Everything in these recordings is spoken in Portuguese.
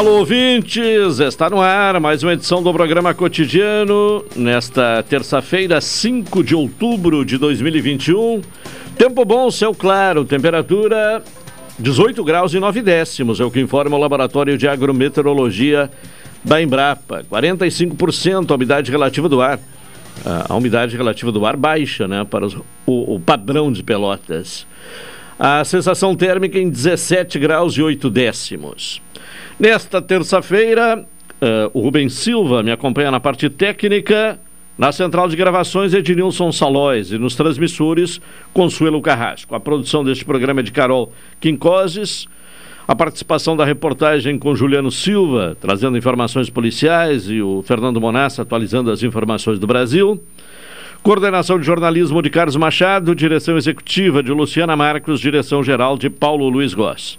Alô, ouvintes! Está no ar mais uma edição do programa cotidiano nesta terça-feira, 5 de outubro de 2021. Tempo bom, céu claro, temperatura 18 graus e 9 décimos, é o que informa o Laboratório de Agrometeorologia da Embrapa. 45% a umidade relativa do ar. A umidade relativa do ar baixa, né, para os, o, o padrão de Pelotas. A sensação térmica em 17 graus e 8 décimos. Nesta terça-feira, uh, o Rubens Silva me acompanha na parte técnica. Na central de gravações, Ednilson Salóis. E nos transmissores, Consuelo Carrasco. A produção deste programa é de Carol Quincoses. A participação da reportagem com Juliano Silva, trazendo informações policiais, e o Fernando Monassa atualizando as informações do Brasil. Coordenação de jornalismo de Carlos Machado, direção executiva de Luciana Marcos, direção geral de Paulo Luiz Goss.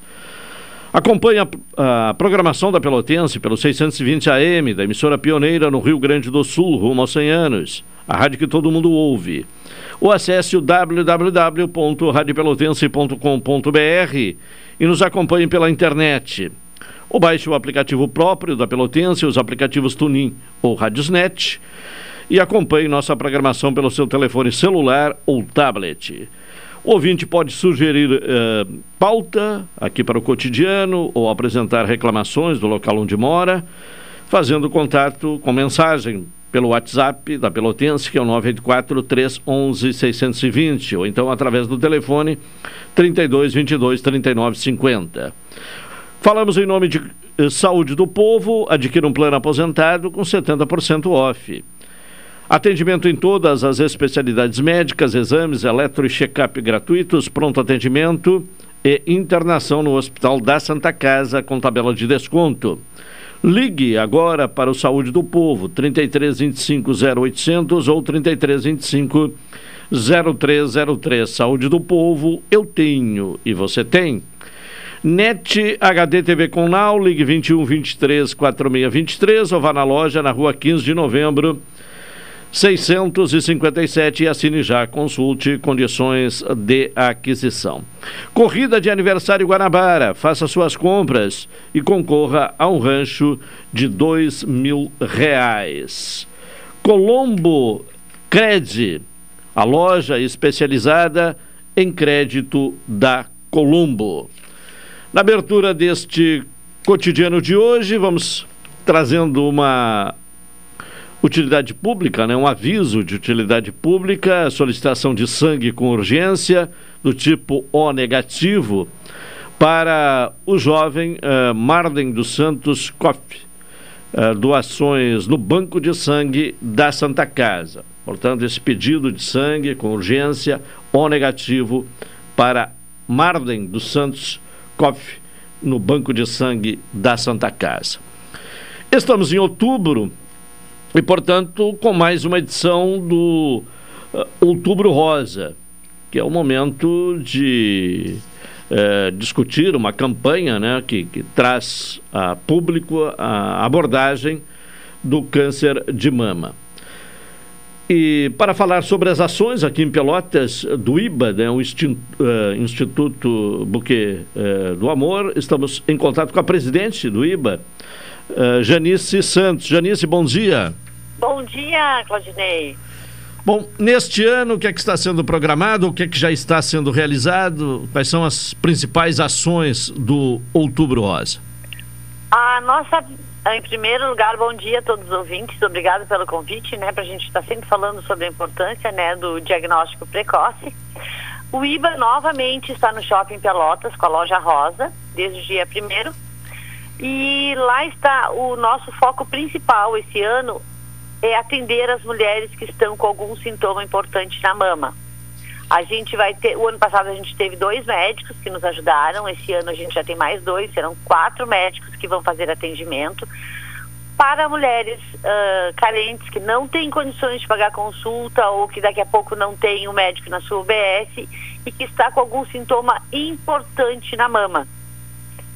Acompanhe a, a, programação da Pelotense pelo 620 AM, da emissora pioneira no Rio Grande do Sul, rumo aos 100 anos. A rádio que todo mundo ouve. Ou acesse o www.radiopelotense.com.br e nos acompanhe pela internet. Ou baixe o aplicativo próprio da Pelotense, os aplicativos Tunin ou Radiosnet e acompanhe nossa programação pelo seu telefone celular ou tablet. O ouvinte pode sugerir eh, pauta aqui para o cotidiano ou apresentar reclamações do local onde mora, fazendo contato com mensagem pelo WhatsApp da Pelotense, que é o 984 311 620, ou então através do telefone 32 22 39 50. Falamos em nome de eh, Saúde do Povo, adquira um plano aposentado com 70% off. Atendimento em todas as especialidades médicas, exames, eletro e check-up gratuitos, pronto atendimento e internação no Hospital da Santa Casa com tabela de desconto. Ligue agora para o Saúde do Povo, 3325 0800 ou 3325 0303. Saúde do Povo, eu tenho e você tem. NET HD TV com Now, ligue 21 23 4623 ou vá na loja na rua 15 de novembro 657 e assine já, consulte condições de aquisição. Corrida de aniversário Guanabara, faça suas compras e concorra a um rancho de dois mil reais. Colombo Cred, a loja especializada em crédito da Colombo. Na abertura deste cotidiano de hoje, vamos trazendo uma utilidade pública, né? um aviso de utilidade pública, solicitação de sangue com urgência, do tipo O negativo, para o jovem uh, Marden dos Santos Koff. Uh, doações no banco de sangue da Santa Casa. Portanto, esse pedido de sangue com urgência, O negativo, para Marden dos Santos Koff, no banco de sangue da Santa Casa. Estamos em outubro, e, portanto, com mais uma edição do uh, Outubro Rosa, que é o momento de uh, discutir uma campanha né, que, que traz a público a abordagem do câncer de mama. E para falar sobre as ações aqui em Pelotas do IBA, né, o uh, Instituto Buquê do Amor, estamos em contato com a presidente do IBA, uh, Janice Santos. Janice, bom dia. Bom dia, Claudinei. Bom, neste ano, o que é que está sendo programado, o que é que já está sendo realizado? Quais são as principais ações do Outubro Rosa? A nossa, em primeiro lugar, bom dia a todos os ouvintes, obrigado pelo convite, né, para a gente estar tá sempre falando sobre a importância, né, do diagnóstico precoce. O IBA novamente está no Shopping Pelotas com a loja Rosa, desde o dia primeiro, e lá está o nosso foco principal esse ano é atender as mulheres que estão com algum sintoma importante na mama. A gente vai ter, o ano passado a gente teve dois médicos que nos ajudaram, esse ano a gente já tem mais dois, serão quatro médicos que vão fazer atendimento para mulheres uh, carentes que não têm condições de pagar consulta ou que daqui a pouco não tem um médico na sua UBS e que está com algum sintoma importante na mama.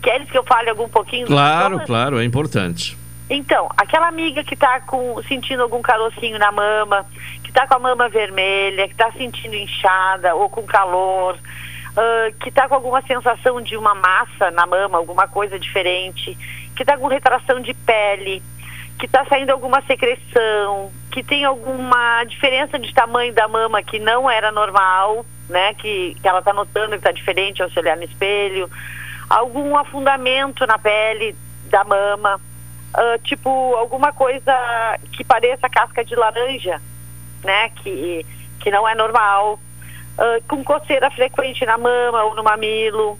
Queres que eu fale algum pouquinho? Claro, claro, é importante. Então, aquela amiga que está sentindo algum carocinho na mama, que está com a mama vermelha, que está sentindo inchada ou com calor, uh, que está com alguma sensação de uma massa na mama, alguma coisa diferente, que está com retração de pele, que está saindo alguma secreção, que tem alguma diferença de tamanho da mama que não era normal, né? Que, que ela está notando que está diferente ao se olhar no espelho, algum afundamento na pele da mama uh, tipo alguma coisa que pareça casca de laranja, né? Que, que não é normal. Uh, com coceira frequente na mama ou no mamilo,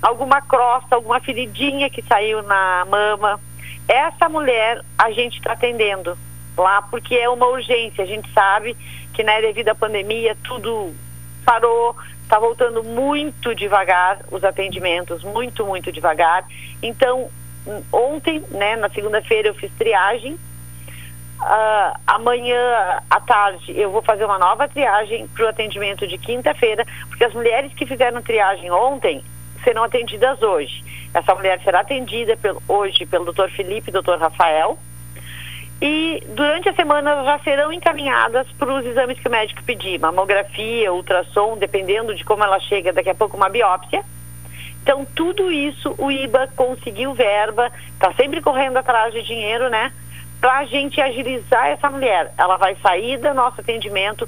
alguma crosta, alguma feridinha que saiu na mama. Essa mulher a gente está atendendo lá porque é uma urgência. A gente sabe que né, devido à pandemia tudo parou, está voltando muito devagar os atendimentos, muito, muito devagar. Então, ontem, né, na segunda-feira eu fiz triagem. Uh, amanhã à tarde eu vou fazer uma nova triagem para o atendimento de quinta-feira, porque as mulheres que fizeram triagem ontem serão atendidas hoje. Essa mulher será atendida pelo, hoje pelo Dr. Felipe e Dr. Rafael. E durante a semana já serão encaminhadas para os exames que o médico pedir, mamografia, ultrassom, dependendo de como ela chega, daqui a pouco uma biópsia. Então, tudo isso o IBA conseguiu verba, está sempre correndo atrás de dinheiro, né? Para a gente agilizar essa mulher. Ela vai sair do nosso atendimento,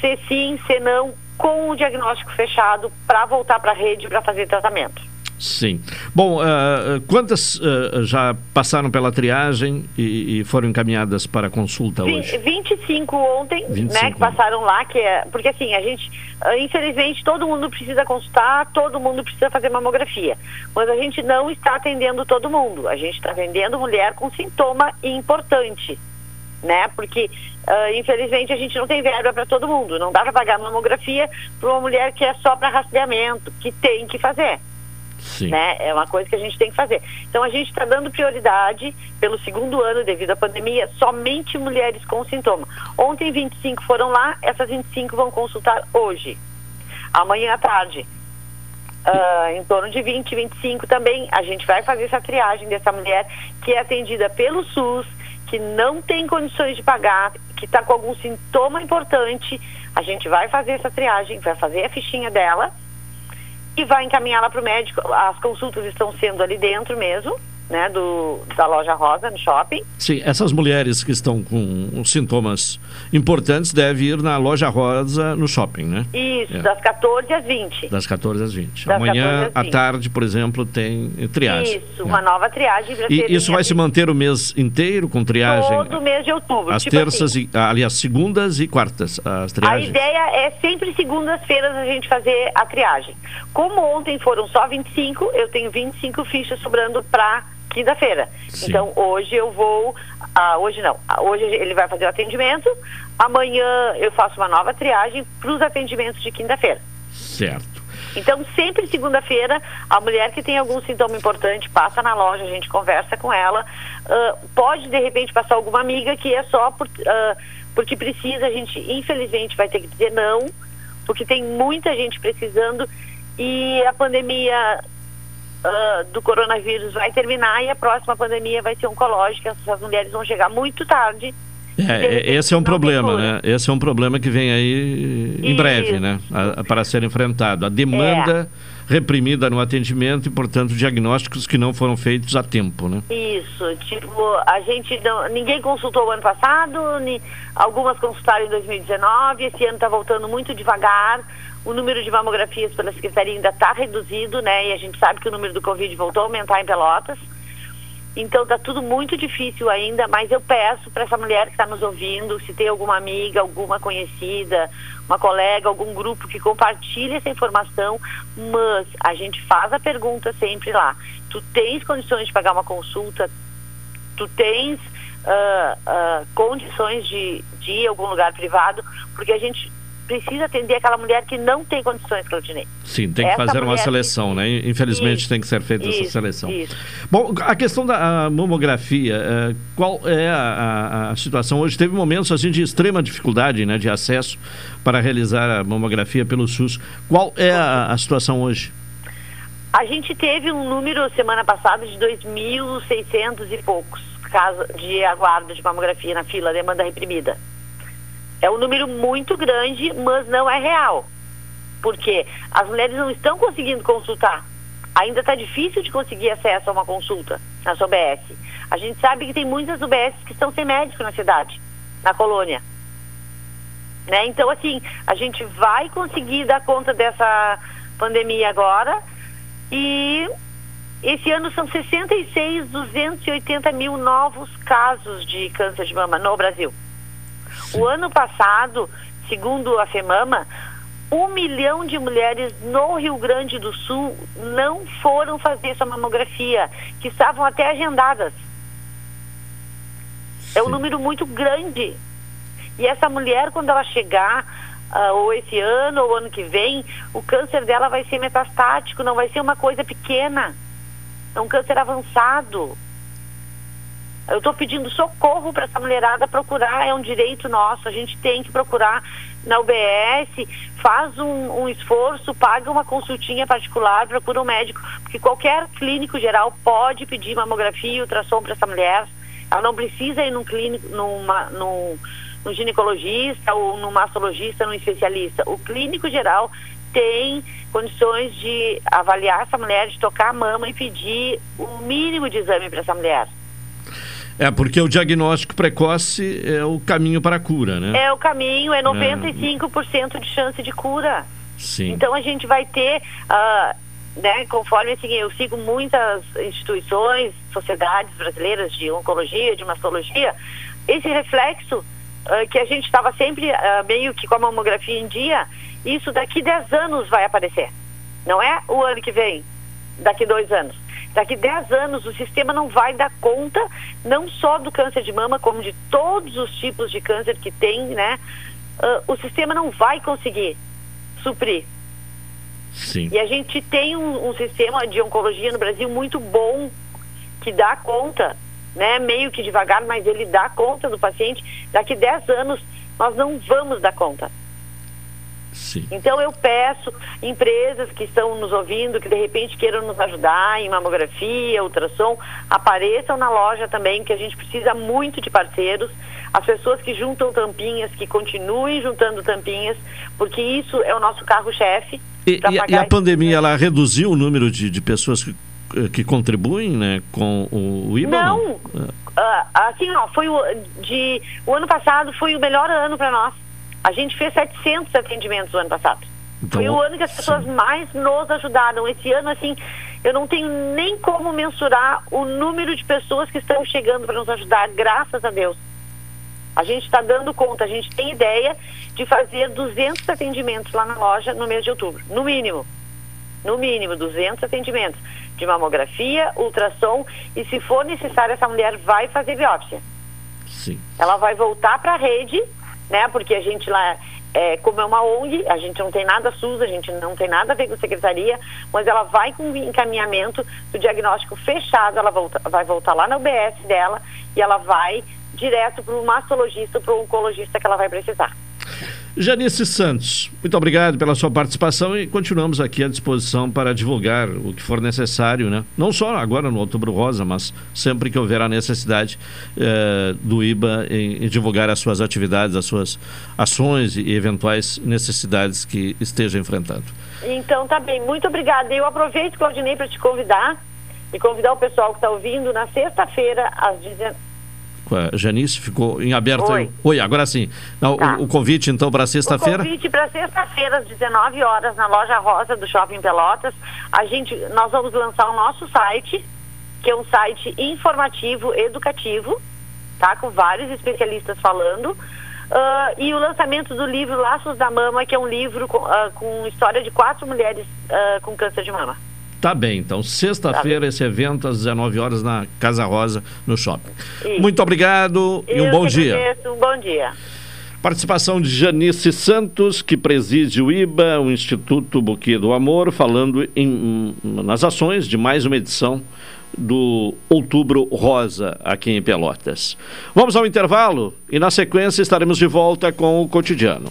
se sim, se não, com o diagnóstico fechado, para voltar para a rede para fazer tratamento. Sim. Bom, uh, quantas uh, já passaram pela triagem e, e, foram encaminhadas para consulta hoje? 25 ontem, 25. né, que passaram lá, que é, porque assim, a gente, uh, infelizmente, todo mundo precisa consultar, todo mundo precisa fazer mamografia, mas a gente não está atendendo todo mundo, a gente está atendendo mulher com sintoma importante, né, porque infelizmente a gente não tem verba para todo mundo, não dá para pagar mamografia para uma mulher que é só para rastreamento, que tem que fazer. Sim. Né? É uma coisa que a gente tem que fazer. Então a gente está dando prioridade pelo segundo ano devido à pandemia, somente mulheres com sintoma. Ontem 25 foram lá, essas 25 vão consultar hoje. Amanhã à tarde. Uh, em torno de 20, 25 também, a gente vai fazer essa triagem dessa mulher que é atendida pelo SUS, que não tem condições de pagar, que está com algum sintoma importante. A gente vai fazer essa triagem, vai fazer a fichinha dela e vai encaminhá-la para o médico. As consultas estão sendo ali dentro mesmo né, do, da loja Rosa no shopping. Sim, essas mulheres que estão com sintomas importantes devem ir na loja Rosa no shopping, né? Isso, é. das 14 às 20. Das 14 às 20. Das Amanhã à tarde, por exemplo, tem triagem. Isso, é. uma nova triagem. E isso vai se manter o mês inteiro com triagem? Todo mês de outubro. As tipo terças, assim. e, aliás, segundas e quartas, as triagens? A ideia é sempre segundas-feiras a gente fazer a triagem. Como ontem foram só 25, eu tenho 25 fichas sobrando para quinta-feira. Então hoje eu vou, ah, hoje não, ah, hoje ele vai fazer o atendimento, amanhã eu faço uma nova triagem para os atendimentos de quinta-feira. Certo. Então, sempre segunda-feira, a mulher que tem algum sintoma importante passa na loja, a gente conversa com ela. Uh, pode, de repente, passar alguma amiga que é só por, uh, porque precisa, a gente, infelizmente, vai ter que dizer não, porque tem muita gente precisando e a pandemia uh, do coronavírus vai terminar e a próxima pandemia vai ser oncológica. Essas mulheres vão chegar muito tarde É, esse é um problema, né? Esse é um problema que vem aí em Isso. breve, né? A, a, para ser enfrentado. A demanda é. reprimida no atendimento e, portanto, diagnósticos que não foram feitos a tempo, né? Isso. Tipo, a gente não, ninguém consultou o ano passado, ni, algumas consultaram em 2019, esse ano está voltando muito devagar. O número de mamografias pela Secretaria ainda está reduzido, né? E a gente sabe que o número do Covid voltou a aumentar em Pelotas. Então está tudo muito difícil ainda, mas eu peço para essa mulher que está nos ouvindo, se tem alguma amiga, alguma conhecida, uma colega, algum grupo que compartilhe essa informação, mas a gente faz a pergunta sempre lá. Tu tens condições de pagar uma consulta? Tu tens uh, uh, condições de, de ir a algum lugar privado? Porque a gente precisa atender aquela mulher que não tem condições, Claudinei. Sim, tem que essa fazer uma seleção, que... né? Infelizmente isso, tem que ser feita isso, essa seleção. Isso. Bom, a questão da a mamografia, uh, qual é a, a, a, situação hoje? Teve momentos assim de extrema dificuldade né, de acesso para realizar a mamografia pelo SUS. Qual é a, a situação hoje? A gente teve um número semana passada de 2.600 e poucos casos de aguardo de mamografia na fila, demanda reprimida. É um número muito grande, mas não é real. Porque as mulheres não estão conseguindo consultar. Ainda está difícil de conseguir acesso a uma consulta na UBS. A gente sabe que tem muitas UBS que estão sem médico na cidade, na colônia. Né? Então, assim, a gente vai conseguir dar conta dessa pandemia agora e esse ano são 66, 280 mil novos casos de câncer de mama no Brasil. O ano passado, segundo a FEMAMA, um milhão de mulheres no Rio Grande do Sul não foram fazer sua mamografia, que estavam até agendadas. Sim. É um número muito grande. E essa mulher, quando ela chegar, uh, ou esse ano, ou ano que vem, o câncer dela vai ser metastático, não vai ser uma coisa pequena. É um câncer avançado. Eu estou pedindo socorro para essa mulherada procurar, é um direito nosso, a gente tem que procurar na UBS, faz um, um, esforço, paga uma consultinha particular, procura um médico, porque qualquer clínico geral pode pedir mamografia e ultrassom para essa mulher. Ela não precisa ir num clínico, numa, num, num ginecologista ou num mastologista, num especialista. O clínico geral tem condições de avaliar essa mulher, de tocar a mama e pedir o mínimo de exame para essa mulher. É, porque o diagnóstico precoce é o caminho para a cura, né? É o caminho, é 95% é. de chance de cura. Sim. Então a gente vai ter, uh, né, conforme assim, eu sigo muitas instituições, sociedades brasileiras de oncologia, de mastologia, esse reflexo uh, que a gente estava sempre uh, meio que com a mamografia em dia, isso daqui 10 anos vai aparecer. Não é o ano que vem, daqui dois anos. Daqui 10 anos o sistema não vai dar conta não só do câncer de mama, como de todos os tipos de câncer que tem, né? Uh, o sistema não vai conseguir suprir. Sim. E a gente tem um, um, sistema de oncologia no Brasil muito bom, que dá conta, né? Meio que devagar, mas ele dá conta do paciente. Daqui 10 anos nós não vamos dar conta. Sim. Então eu peço empresas que estão nos ouvindo, que de repente queiram nos ajudar em mamografia, ultrassom, apareçam na loja também, que a gente precisa muito de parceiros. As pessoas que juntam tampinhas, que continuem juntando tampinhas, porque isso é o nosso carro-chefe. E, e, a pandemia, ela reduziu o número de, de pessoas que, que contribuem né, com o, o IBA? Não, uh, assim, ó, foi o, de, o ano passado foi o melhor ano para nós. A gente fez 700 atendimentos no ano passado. Então, Foi o ano que as pessoas sim. mais nos ajudaram. Esse ano, assim, eu não tenho nem como mensurar o número de pessoas que estão chegando para nos ajudar, graças a Deus. A gente está dando conta, a gente tem ideia de fazer 200 atendimentos lá na loja no mês de outubro, no mínimo. No mínimo, 200 atendimentos de mamografia, ultrassom e, se for necessário, essa mulher vai fazer biópsia. Sim. Ela vai voltar para a rede né? Porque a gente lá, é, como é uma ONG, a gente não tem nada SUS, a gente não tem nada a ver com secretaria, mas ela vai com encaminhamento do diagnóstico fechado, ela volta, vai voltar lá na UBS dela e ela vai direto para o mastologista, para o oncologista que ela vai precisar. Janice Santos, muito obrigado pela sua participação e continuamos aqui à disposição para divulgar o que for necessário, né? Não só agora no Outubro Rosa, mas sempre que houver a necessidade eh, do IBA em, em, divulgar as suas atividades, as suas ações e eventuais necessidades que esteja enfrentando. Então tá bem, muito obrigada. Eu aproveito, Claudinei, para te convidar e convidar o pessoal que está ouvindo na sexta-feira às 19 Janice ficou em aberto. Oi, Oi agora sim. Não, tá. o, o, convite, então, para sexta-feira? O convite para sexta-feira, às 19 horas, na loja Rosa do Shopping Pelotas. A gente, nós vamos lançar o nosso site, que é um site informativo, educativo, tá? Com vários especialistas falando. Uh, e o lançamento do livro Laços da Mama, que é um livro com, uh, com história de quatro mulheres uh, com câncer de mama. Tá bem, então sexta-feira tá esse evento às 19 horas na Casa Rosa, no shopping. Isso. Muito obrigado Eu e um bom dia. Agradeço, um bom dia. Participação de Janice Santos, que preside o IBA, o Instituto Buquê do Amor, falando em, nas ações de mais uma edição do Outubro Rosa aqui em Pelotas. Vamos ao intervalo e na sequência estaremos de volta com o cotidiano.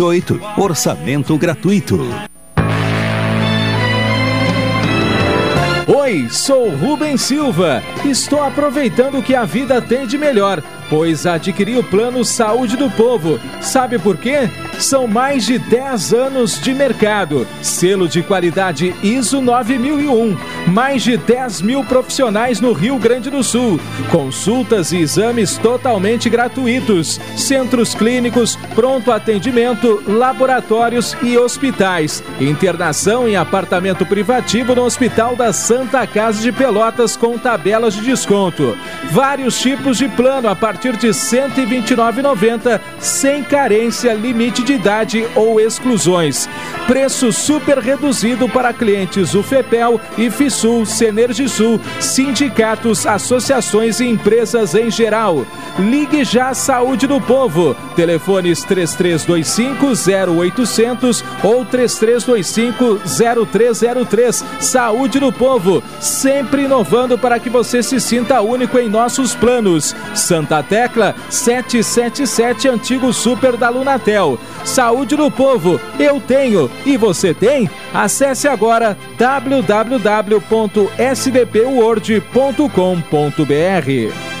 53981612828. Orçamento gratuito. Oi, sou Rubem Silva. Estou aproveitando o que a vida tem de melhor pois adquiri o plano Saúde do Povo. Sabe por quê? São mais de 10 anos de mercado, selo de qualidade ISO 9001, mais de 10 mil profissionais no Rio Grande do Sul, consultas e exames totalmente gratuitos, centros clínicos, pronto atendimento, laboratórios e hospitais, internação em apartamento privativo no Hospital da Santa Casa de Pelotas com tabelas de desconto, vários tipos de plano a partir partir de R$ 129,90, sem carência, limite de idade ou exclusões. Preço super reduzido para clientes UFEPEL, IFISUL, Senergisul, sindicatos, associações e empresas em geral. Ligue já Saúde do Povo. Telefones 3325 0800 ou 3325 0303. Saúde do Povo, sempre inovando para que você se sinta único em nossos planos. Santa tecla 777 antigo super da Lunatel. Saúde do povo, eu tenho e você tem? Acesse agora www.sdpword.com.br.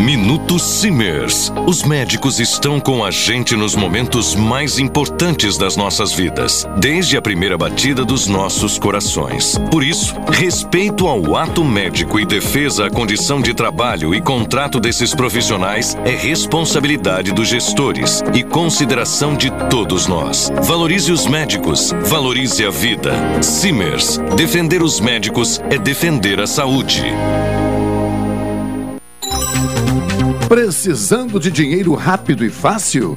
Minuto Simers. Os médicos estão com a gente nos momentos mais importantes das nossas vidas, desde a primeira batida dos nossos corações. Por isso, respeito ao ato médico e defesa à condição de trabalho e contrato desses profissionais é responsabilidade dos gestores e consideração de todos nós. Valorize os médicos, valorize a vida. Simers. Defender os médicos é defender a saúde. Precisando de dinheiro rápido e fácil?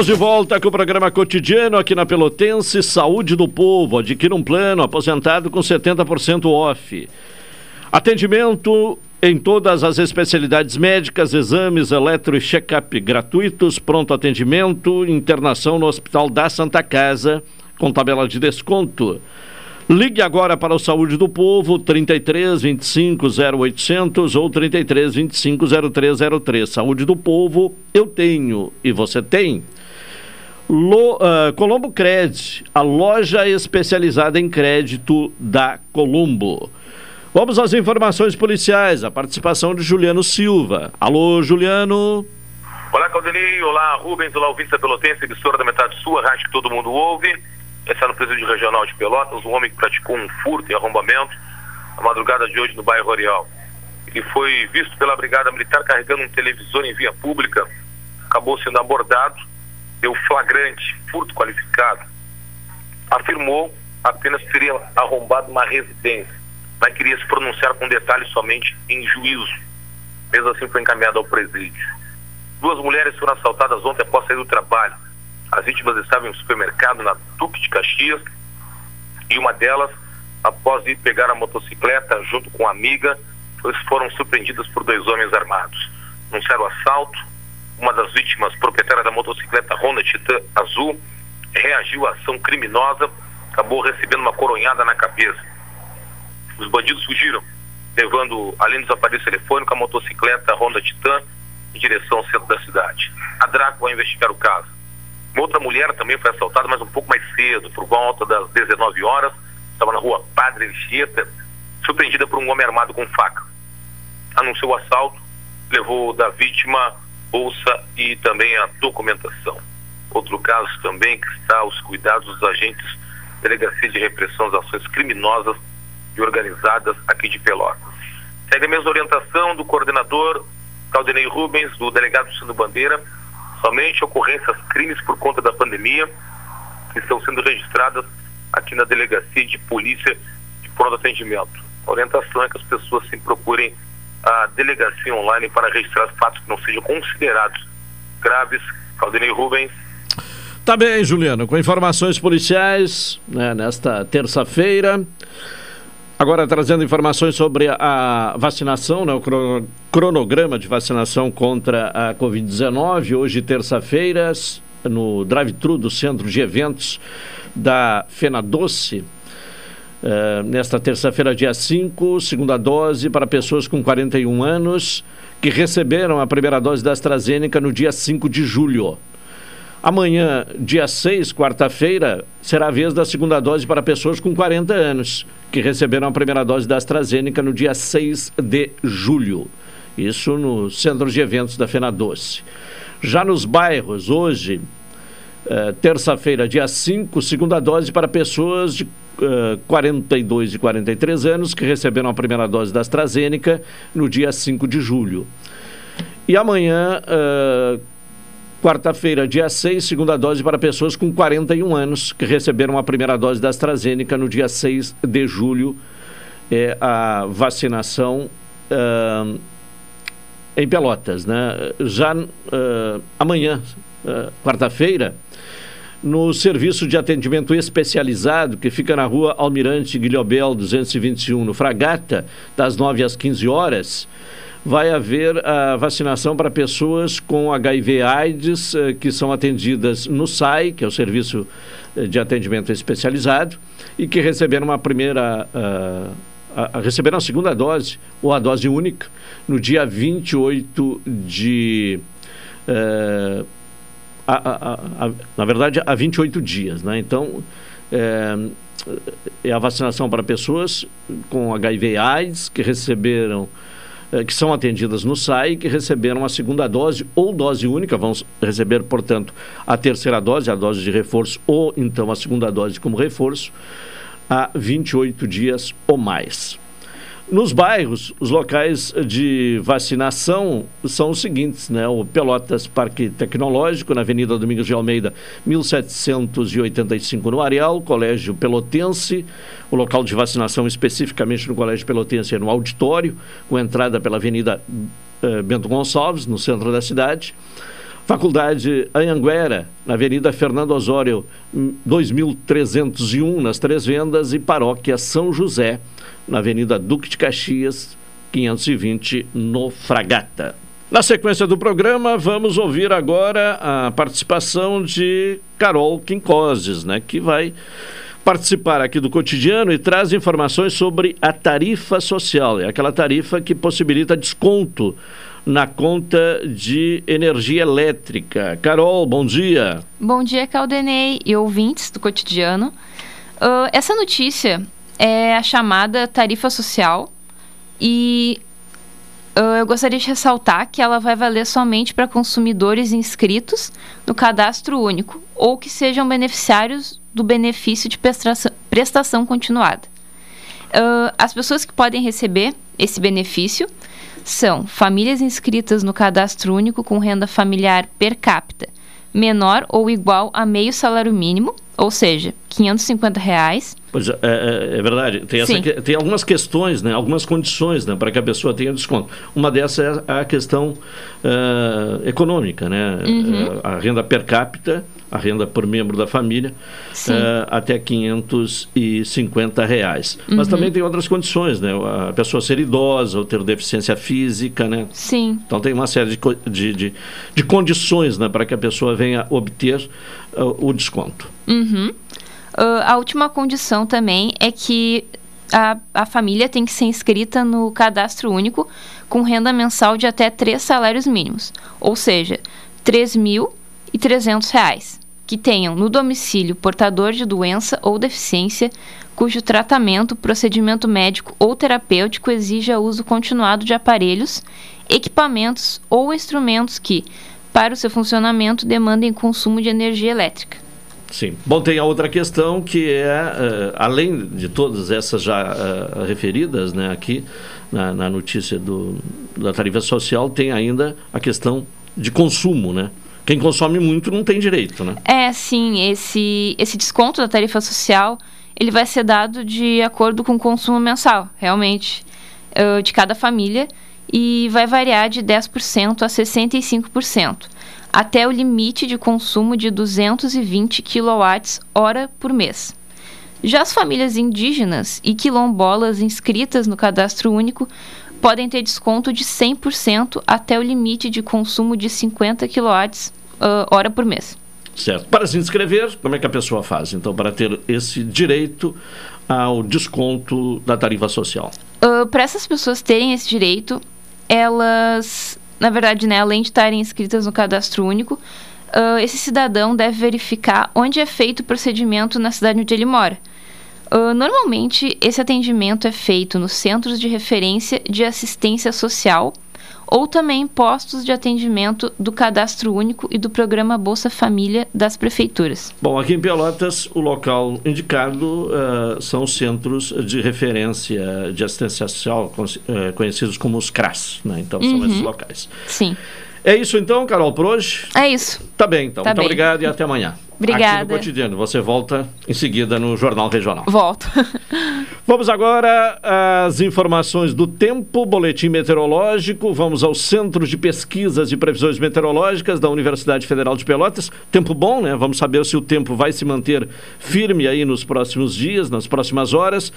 Estamos de volta com o programa cotidiano aqui na Pelotense Saúde do Povo. Adquira um plano aposentado com 70% off. Atendimento em todas as especialidades médicas, exames, eletro e check-up gratuitos, pronto atendimento, internação no Hospital da Santa Casa, com tabela de desconto. Ligue agora para o Saúde do Povo, 33 25 0800 ou 33 25 0303. Saúde do Povo, eu tenho e você tem. Lo, uh, Colombo Cred, a loja especializada em crédito da Colombo. Vamos às informações policiais, a participação de Juliano Silva. Alô, Juliano. Olá, Caldenei. Olá, Rubens. Olá, da Pelotense, emissora da metade sua, rádio que todo mundo ouve. Está no presídio regional de Pelotas, um homem que praticou um furto e arrombamento na madrugada de hoje no bairro Areal. Ele foi visto pela Brigada Militar carregando um televisor em via pública, acabou sendo abordado deu flagrante, furto qualificado, afirmou apenas teria arrombado uma residência, mas queria se pronunciar com detalhes somente em juízo. Mesmo assim foi encaminhado ao presídio. Duas mulheres foram assaltadas ontem após sair do trabalho. As vítimas estavam em um supermercado na Duque de Caxias e uma delas, após ir pegar a motocicleta junto com a amiga, foram surpreendidas por dois homens armados. Anunciaram o assalto, uma das vítimas, proprietária da motocicleta Honda Titan Azul, reagiu à ação criminosa, acabou recebendo uma coronhada na cabeça. Os bandidos fugiram, levando, além dos aparelhos telefônicos, a motocicleta Honda Titan em direção ao centro da cidade. A Draco vai investigar o caso. Uma outra mulher também foi assaltada, mas um pouco mais cedo, por volta das 19 horas, estava na rua Padre Anchieta, surpreendida por um homem armado com faca. Anunciou o assalto, levou da vítima bolsa e também a documentação. Outro caso também que está aos cuidados dos agentes Delegacia de Repressão das Ações Criminosas e Organizadas aqui de Pelotas. Segue a mesma orientação do coordenador Caldenei Rubens, do delegado Sino Bandeira, somente ocorrências crimes por conta da pandemia que estão sendo registradas aqui na Delegacia de Polícia de Pronto Atendimento. A orientação é que as pessoas se procurem a delegacia online para registrar fatos que não sejam considerados graves. Caldenei Rubens. Tá bem, Juliano, com informações policiais né, nesta terça-feira. Agora trazendo informações sobre a vacinação, né, o cronograma de vacinação contra a Covid-19. Hoje, terça-feira, no drive-thru do Centro de Eventos da Fena Doce, Uh, nesta terça-feira, dia 5, segunda dose para pessoas com 41 anos que receberam a primeira dose da AstraZeneca no dia 5 de julho. Amanhã, dia 6, quarta-feira, será a vez da segunda dose para pessoas com 40 anos que receberam a primeira dose da AstraZeneca no dia 6 de julho. Isso no centro de eventos da Fena Doce. Já nos bairros, hoje, uh, terça-feira, dia 5, segunda dose para pessoas de 42 e 43 anos que receberam a primeira dose da AstraZeneca no dia 5 de julho. E amanhã, uh, quarta-feira, dia 6, segunda dose para pessoas com 41 anos que receberam a primeira dose da AstraZeneca no dia 6 de julho. É a vacinação uh, em Pelotas, né? Já uh, amanhã, quarta-feira, no serviço de atendimento especializado, que fica na rua Almirante Guilhobel 221, no Fragata, das 9 às 15 horas, vai haver a vacinação para pessoas com HIV/AIDS eh, que são atendidas no SAI, que é o Serviço eh, de Atendimento Especializado, e que receberam uma primeira uh, a, a receberam a segunda dose ou a dose única no dia 28 de. É, a, a, a, na verdade, há 28 dias. Né? Então, é, é a vacinação para pessoas com HIV/AIDS que receberam é, que são atendidas no SAI que receberam a segunda dose ou dose única, vão receber, portanto, a terceira dose, a dose de reforço, ou então a segunda dose como reforço, há 28 dias ou mais. Nos bairros, os locais de vacinação são os seguintes, né? O Pelotas Parque Tecnológico, na Avenida Domingos de Almeida, 1785 no Areal, Colégio Pelotense, o local de vacinação especificamente no Colégio Pelotense é no auditório, com entrada pela Avenida eh, Bento Gonçalves, no centro da cidade. Faculdade Anhanguera, na Avenida Fernando Osório, 2301, nas Três Vendas, e Paróquia São José, na Avenida Duque de Caxias, 520, no Fragata. Na sequência do programa, vamos ouvir agora a participação de Carol Quincoses, né, que vai participar aqui do cotidiano e traz informações sobre a tarifa social. É aquela tarifa que possibilita desconto na conta de energia elétrica. Carol, bom dia. Bom dia, Caldenei e ouvintes do cotidiano. Uh, essa notícia é a chamada tarifa social e uh, eu gostaria de ressaltar que ela vai valer somente para consumidores inscritos no cadastro único ou que sejam beneficiários do benefício de prestação, prestação continuada. Uh, as pessoas que podem receber esse benefício são famílias inscritas no cadastro único com renda familiar per capita menor ou igual a meio salário mínimo, ou seja, 550 reais. Pois é, é, é verdade. Tem, essa, tem, algumas questões, né, algumas condições né, para que a pessoa tenha desconto. Uma dessas é a questão uh, econômica, né? Uhum. A renda per capita a renda por membro da família, uh, até 550 reais. Uhum. Mas também tem outras condições, né? A pessoa ser idosa ou ter deficiência física, né? Sim. Então tem uma série de, de, de, de condições né, para que a pessoa venha obter uh, o desconto. Uhum. Uh, a última condição também é que a, a família tem que ser inscrita no cadastro único com renda mensal de até três salários mínimos, ou seja, R$ mil e trezentos reais que tenham no domicílio portador de doença ou deficiência cujo tratamento, procedimento médico ou terapêutico exija uso continuado de aparelhos, equipamentos ou instrumentos que, para o seu funcionamento, demandem consumo de energia elétrica. Sim. Bom, tem a outra questão que é, uh, além de todas essas já uh, referidas né, aqui na, na notícia do, da tarifa social, tem ainda a questão de consumo, né? Quem consome muito não tem direito, né? É, sim. Esse, esse desconto da tarifa social, ele vai ser dado de acordo com o consumo mensal, realmente, uh, de cada família, e vai variar de 10% a 65%, até o limite de consumo de 220 kWh por mês. Já as famílias indígenas e quilombolas inscritas no cadastro único podem ter desconto de 100% até o limite de consumo de 50 kWh hora por mês. Certo. Para se inscrever, como é que a pessoa faz, então, para ter esse direito ao desconto da tarifa social? Uh, para essas pessoas terem esse direito, elas, na verdade, né, além de estarem inscritas no cadastro único, uh, esse cidadão deve verificar onde é feito o procedimento na cidade onde ele mora. Uh, normalmente, esse atendimento é feito nos centros de referência de assistência social ou também postos de atendimento do Cadastro Único e do Programa Bolsa Família das prefeituras. Bom, aqui em Pelotas, o local indicado uh, são os centros de referência de assistência social, uh, conhecidos como os CRAS, né? Então, são uhum. esses locais. Sim. É isso então, Carol, por hoje? É isso. Tá bem, então. Tá Muito bem. obrigado e até amanhã. Obrigada. Aqui no Cotidiano. Você volta em seguida no Jornal Regional. Volto. Vamos agora às informações do tempo, boletim meteorológico. Vamos aos centros de pesquisas e previsões meteorológicas da Universidade Federal de Pelotas. Tempo bom, né? Vamos saber se o tempo vai se manter firme aí nos próximos dias, nas próximas horas.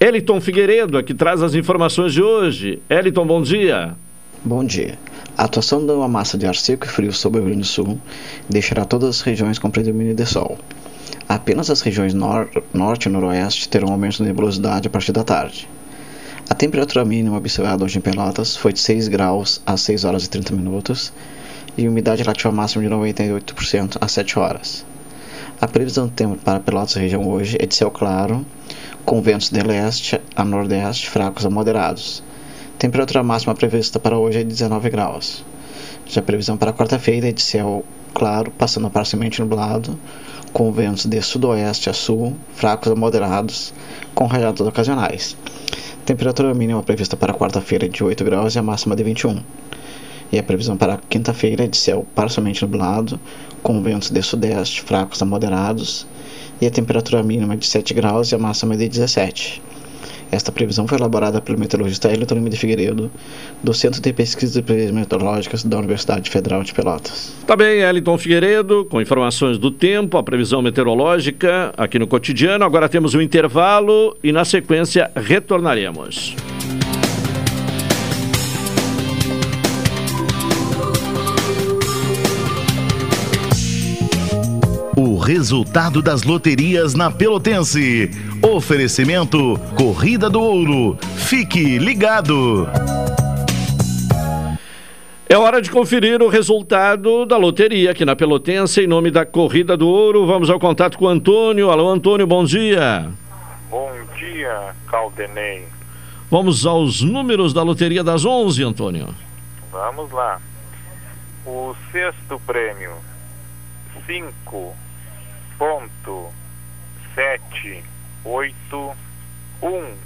Eliton Figueiredo, aqui traz as informações de hoje. Eliton, bom dia. Bom dia. A atuação de uma massa de ar seco e frio sobre o Rio Grande do Sul deixará todas as regiões com predomínio de sol. Apenas as regiões nor norte e noroeste terão aumento de nebulosidade a partir da tarde. A temperatura mínima observada hoje em Pelotas foi de 6 graus às 6 horas e 30 minutos e umidade relativa máxima de 98% às 7 horas. A previsão do tempo para Pelotas região hoje é de céu claro, com ventos de leste a nordeste fracos a moderados. Temperatura máxima prevista para hoje é de 19 graus. Já a previsão para quarta-feira é de céu claro, passando parcialmente nublado, com ventos de sudoeste a sul, fracos a moderados, com rajadas ocasionais. Temperatura mínima prevista para quarta-feira é de 8 graus e a máxima de 21. E a previsão para quinta-feira é de céu parcialmente nublado, com ventos de sudeste fracos a moderados, e a temperatura mínima de 7 graus e a máxima de 17. Esta previsão foi elaborada pelo meteorologista Elton Lima de Figueiredo, do Centro de Pesquisas Previsões Meteorológicas da Universidade Federal de Pelotas. Tá bem, Elton Figueiredo, com informações do tempo, a previsão meteorológica aqui no cotidiano. Agora temos um intervalo e na sequência retornaremos. O resultado das loterias na Pelotense. Oferecimento Corrida do Ouro. Fique ligado. É hora de conferir o resultado da loteria aqui na Pelotense, em nome da Corrida do Ouro. Vamos ao contato com o Antônio. Alô, Antônio, bom dia. Bom dia, Caldenei. Vamos aos números da loteria das 11, Antônio. Vamos lá. O sexto prêmio, 5 ponto sete oito um.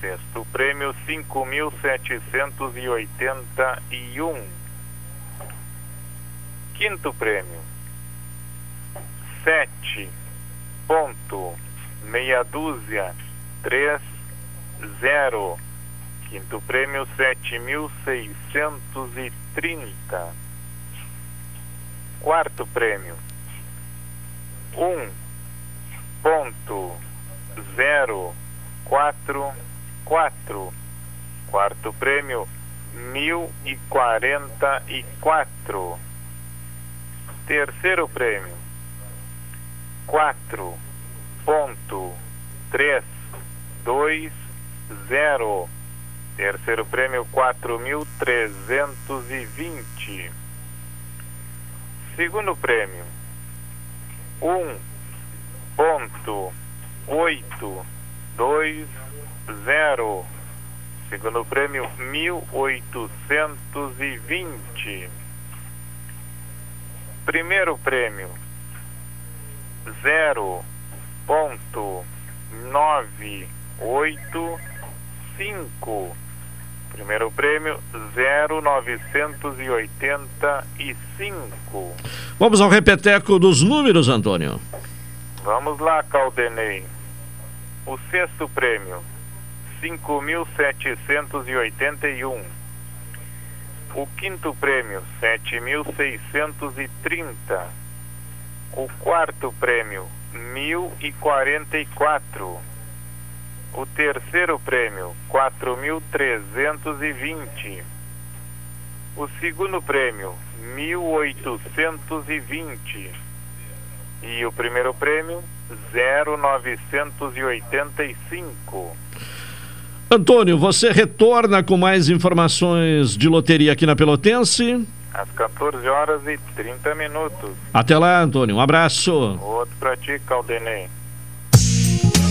Sexto prêmio cinco mil setecentos e oitenta e um. Quinto prêmio sete ponto meia dúzia três zero. Quinto prêmio sete mil seiscentos e trinta quarto prêmio. 1.044 quarto prêmio 1044 terceiro prêmio 4.320 terceiro prêmio 4.320 Segundo prêmio, 1.820. Segundo prêmio, 1.820. Primeiro prêmio, 0.985 primeiro prêmio zero novecentos e oitenta e cinco Vamos ao repeteco dos números, Antônio. Vamos lá, Caldenei. O sexto prêmio, 5.781. O quinto prêmio, 7.630. O quarto prêmio, 1.044. O terceiro prêmio, 4.320. O segundo prêmio, 1820. E o primeiro prêmio, 0985. Antônio, você retorna com mais informações de loteria aqui na Pelotense? Às 14 horas e 30 minutos. Até lá, Antônio. Um abraço. Outro pra ti, Caldenei.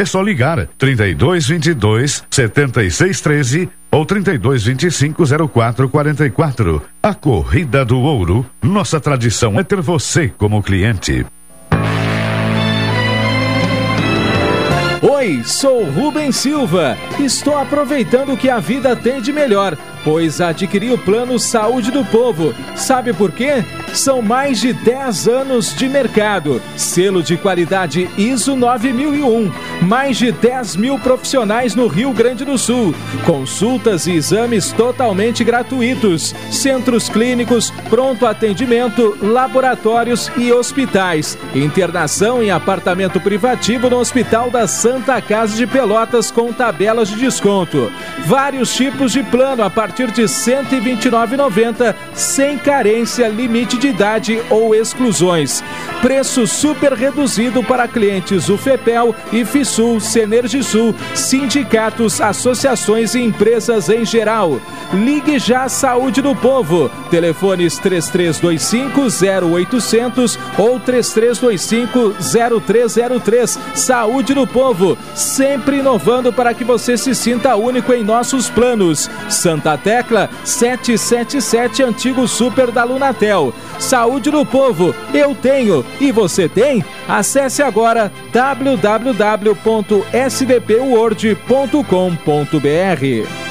é só ligar 32 22 76 13 ou 32 25 04 44. A Corrida do Ouro, nossa tradição é ter você como cliente. Oi, sou Rubem Silva. Estou aproveitando o que a vida tem de melhor pois adquiriu o plano Saúde do Povo. Sabe por quê? São mais de 10 anos de mercado. Selo de qualidade ISO 9001. Mais de 10 mil profissionais no Rio Grande do Sul. Consultas e exames totalmente gratuitos. Centros clínicos, pronto atendimento, laboratórios e hospitais. Internação em apartamento privativo no Hospital da Santa Casa de Pelotas com tabelas de desconto. Vários tipos de plano a partir de R$ 129,90, sem carência, limite de idade ou exclusões. Preço super reduzido para clientes UFEPEL, IFISUL, Senergisul, sindicatos, associações e empresas em geral. Ligue já Saúde do Povo. Telefones 3325 0800 ou 3325 0303. Saúde do Povo, sempre inovando para que você se sinta único em nossos planos. Santa Tecla 777 Antigo Super da Lunatel. Saúde do Povo, eu tenho e você tem? Acesse agora www.sdpword.com.br.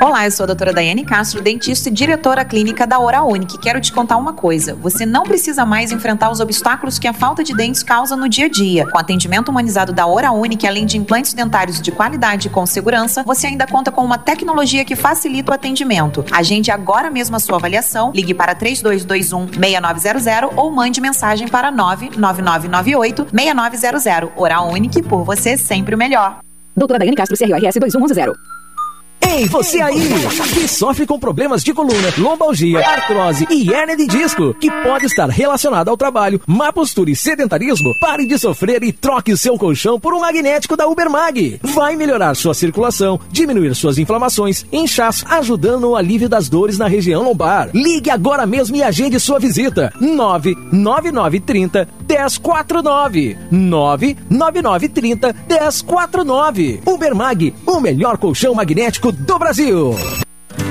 Olá, eu sou a doutora Daiane Castro, dentista e diretora clínica da Oral Unique. Quero te contar uma coisa: você não precisa mais enfrentar os obstáculos que a falta de dentes causa no dia a dia. Com atendimento humanizado da Oral Unique, além de implantes dentários de qualidade e com segurança, você ainda conta com uma tecnologia que facilita o atendimento. Agende agora mesmo a sua avaliação, ligue para 3221 6900 ou mande mensagem para 99998 6900. Oral Unique, por você sempre o melhor. Doutora Daiane Castro, CRRS 2110. Ei, você aí que sofre com problemas de coluna, lombalgia, artrose e hernia de disco, que pode estar relacionado ao trabalho, má postura e sedentarismo, pare de sofrer e troque seu colchão por um magnético da Ubermag. Vai melhorar sua circulação, diminuir suas inflamações, inchaço, ajudando no alívio das dores na região lombar. Ligue agora mesmo e agende sua visita. 99930 1049 99930 1049 Ubermag, o melhor colchão magnético do Brasil.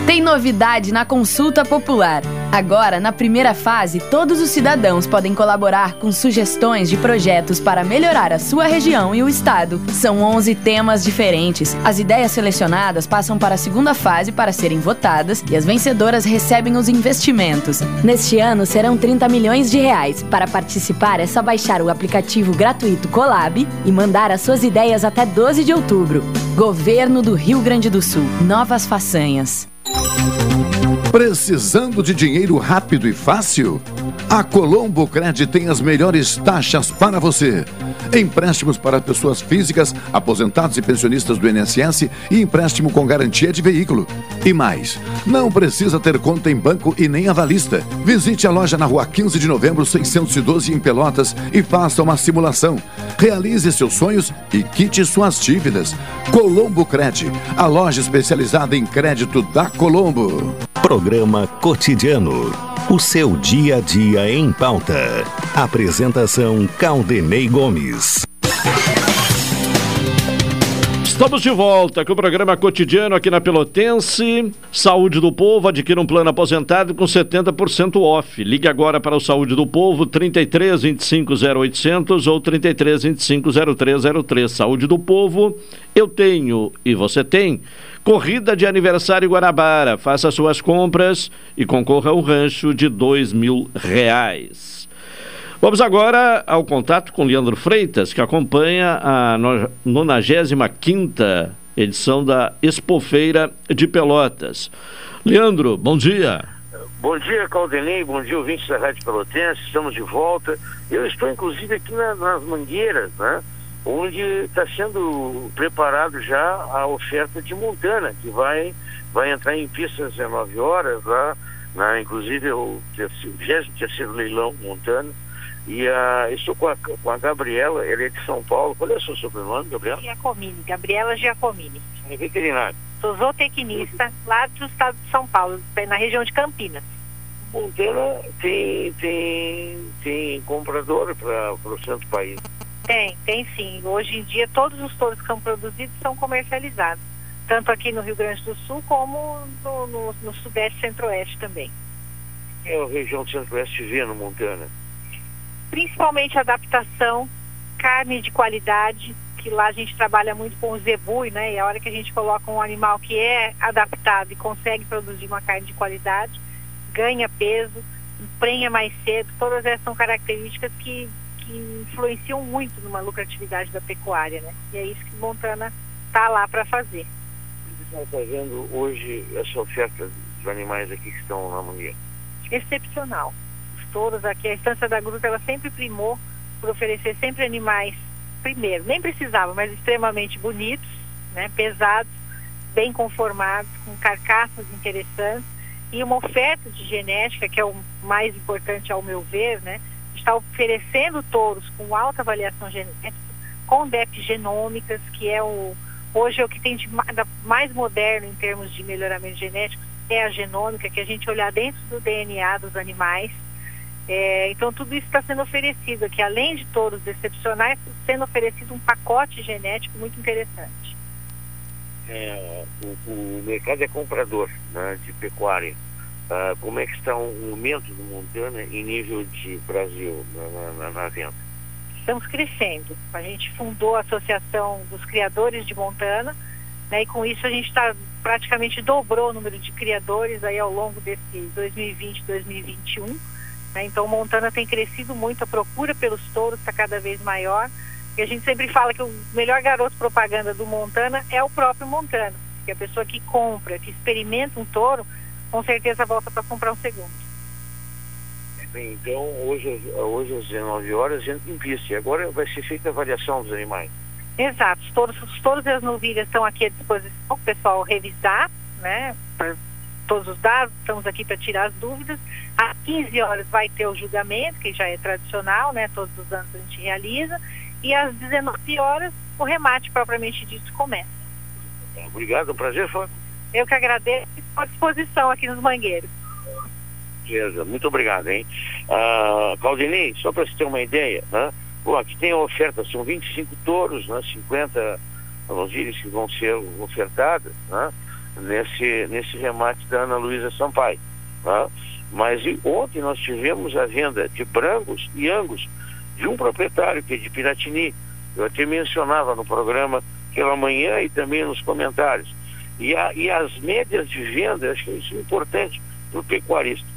Tem novidade na consulta popular. Agora, na primeira fase, todos os cidadãos podem colaborar com sugestões de projetos para melhorar a sua região e o estado. São 11 temas diferentes. As ideias selecionadas passam para a segunda fase para serem votadas e as vencedoras recebem os investimentos. Neste ano serão 30 milhões de reais. Para participar é só baixar o aplicativo gratuito Colab e mandar as suas ideias até 12 de outubro. Governo do Rio Grande do Sul. Novas façanhas. Precisando de dinheiro rápido e fácil? A Colombo Cred tem as melhores taxas para você. Empréstimos para pessoas físicas, aposentados e pensionistas do INSS e empréstimo com garantia de veículo. E mais, não precisa ter conta em banco e nem avalista. Visite a loja na rua 15 de novembro, 612 em Pelotas e faça uma simulação. Realize seus sonhos e quite suas dívidas. Colombo Cred, a loja especializada em crédito da Colombo. Programa Cotidiano. O seu dia a dia em pauta. Apresentação Caldenei Gomes. Estamos de volta com o programa cotidiano aqui na Pelotense. Saúde do Povo, adquira um plano aposentado com 70% off. Ligue agora para o Saúde do Povo, 33 25 0800 ou 33 25 0303. Saúde do Povo, eu tenho e você tem. Corrida de aniversário Guanabara. Faça suas compras e concorra a um rancho de dois mil reais. Vamos agora ao contato com Leandro Freitas, que acompanha a 95 edição da Expofeira de Pelotas. Leandro, bom dia. Bom dia, Caldenei, bom dia, ouvintes da Rádio Pelotense, estamos de volta. Eu estou, inclusive, aqui na, nas Mangueiras, né? onde está sendo preparado já a oferta de Montana, que vai, vai entrar em pista às 19 horas, lá, inclusive o 23 leilão Montana. E uh, estou com a, com a Gabriela, ela é de São Paulo. Qual é o seu sobrenome, Gabriela? Giacomini, Gabriela Giacomini. É veterinário. Sou zootecnista lá do estado de São Paulo, na região de Campinas. Montana tem, tem, tem comprador para o centro do país. Tem, tem sim. Hoje em dia todos os touros que são produzidos são comercializados. Tanto aqui no Rio Grande do Sul como no, no, no Sudeste e Centro-Oeste também. É a região do Centro-Oeste vê no Montana? Principalmente adaptação, carne de qualidade, que lá a gente trabalha muito com o zebui, né? E a hora que a gente coloca um animal que é adaptado e consegue produzir uma carne de qualidade, ganha peso, emprenha mais cedo, todas essas são características que, que influenciam muito numa lucratividade da pecuária, né? E é isso que Montana está lá para fazer. Você está fazendo hoje essa oferta dos animais aqui que estão na mangueira? Excepcional. Os touros aqui, a Estância da Gruta, ela sempre primou por oferecer sempre animais, primeiro, nem precisava, mas extremamente bonitos, né, pesados, bem conformados, com carcaças interessantes e uma oferta de genética, que é o mais importante ao meu ver, né, está oferecendo touros com alta avaliação genética, com DEP genômicas, que é o hoje é o que tem de mais moderno em termos de melhoramento genético, é a genômica, que a gente olhar dentro do DNA dos animais. É, então tudo isso está sendo oferecido aqui, além de touros excepcionais, sendo oferecido um pacote genético muito interessante. É, o, o, mercado é comprador né, de pecuária. Ah, como é que está o aumento do Montana em nível de Brasil na, na, na venda? Estamos crescendo. A gente fundou a Associação dos Criadores de Montana, né, e com isso a gente está praticamente dobrou o número de criadores aí ao longo desse 2020, 2021. Né, então Montana tem crescido muito, a procura pelos touros está cada vez maior. E a gente sempre fala que o melhor garoto propaganda do Montana é o próprio Montana. Que a pessoa que compra, que experimenta um touro, com certeza volta para comprar um segundo. Bem, então hoje, hoje às 19 horas a gente em pista. E agora vai ser feita a avaliação dos animais. Exato, os touros, os touros e as novilhas estão aqui à disposição para o pessoal revisar, né? Todos os dados, estamos aqui para tirar as dúvidas. Às 15 horas vai ter o julgamento, que já é tradicional, né? Todos os anos a gente realiza. E às 19 horas o remate propriamente dito começa. Obrigado, um prazer, Fábio. Eu que agradeço e estou à disposição aqui nos mangueiros. Beleza, muito obrigado, hein? Claudinei, só para você ter uma ideia, né? Bom, aqui tem a oferta, são 25 touros, né? 50 novilhas que vão ser ofertadas, né? Nesse, nesse remate da Ana Luísa Sampaio, né? Mas ontem nós tivemos a venda de brangos e angus de um proprietário que é de Piratini. Eu até mencionava no programa pela manhã e também nos comentários. E, a, e as médias de venda, acho que isso é importante para o pecuarista.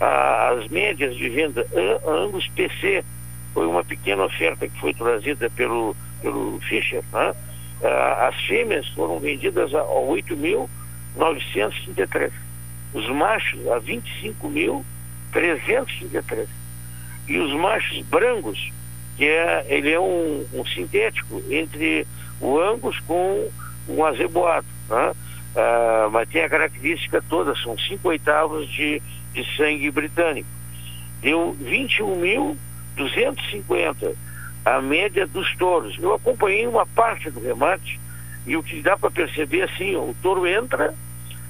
as médias de venda Angus PC foi uma pequena oferta que foi trazida pelo, pelo Fischer. Né? as fêmeas foram vendidas a, a 8.933. Os machos a 25.333. E os machos brancos, que é, ele é um, um sintético entre o Angus com um azeboado. Né? Uh, mas tem a característica toda, são cinco oitavos de, de sangue britânico. Deu 21.250 a média dos touros. Eu acompanhei uma parte do remate e o que dá para perceber assim, o touro entra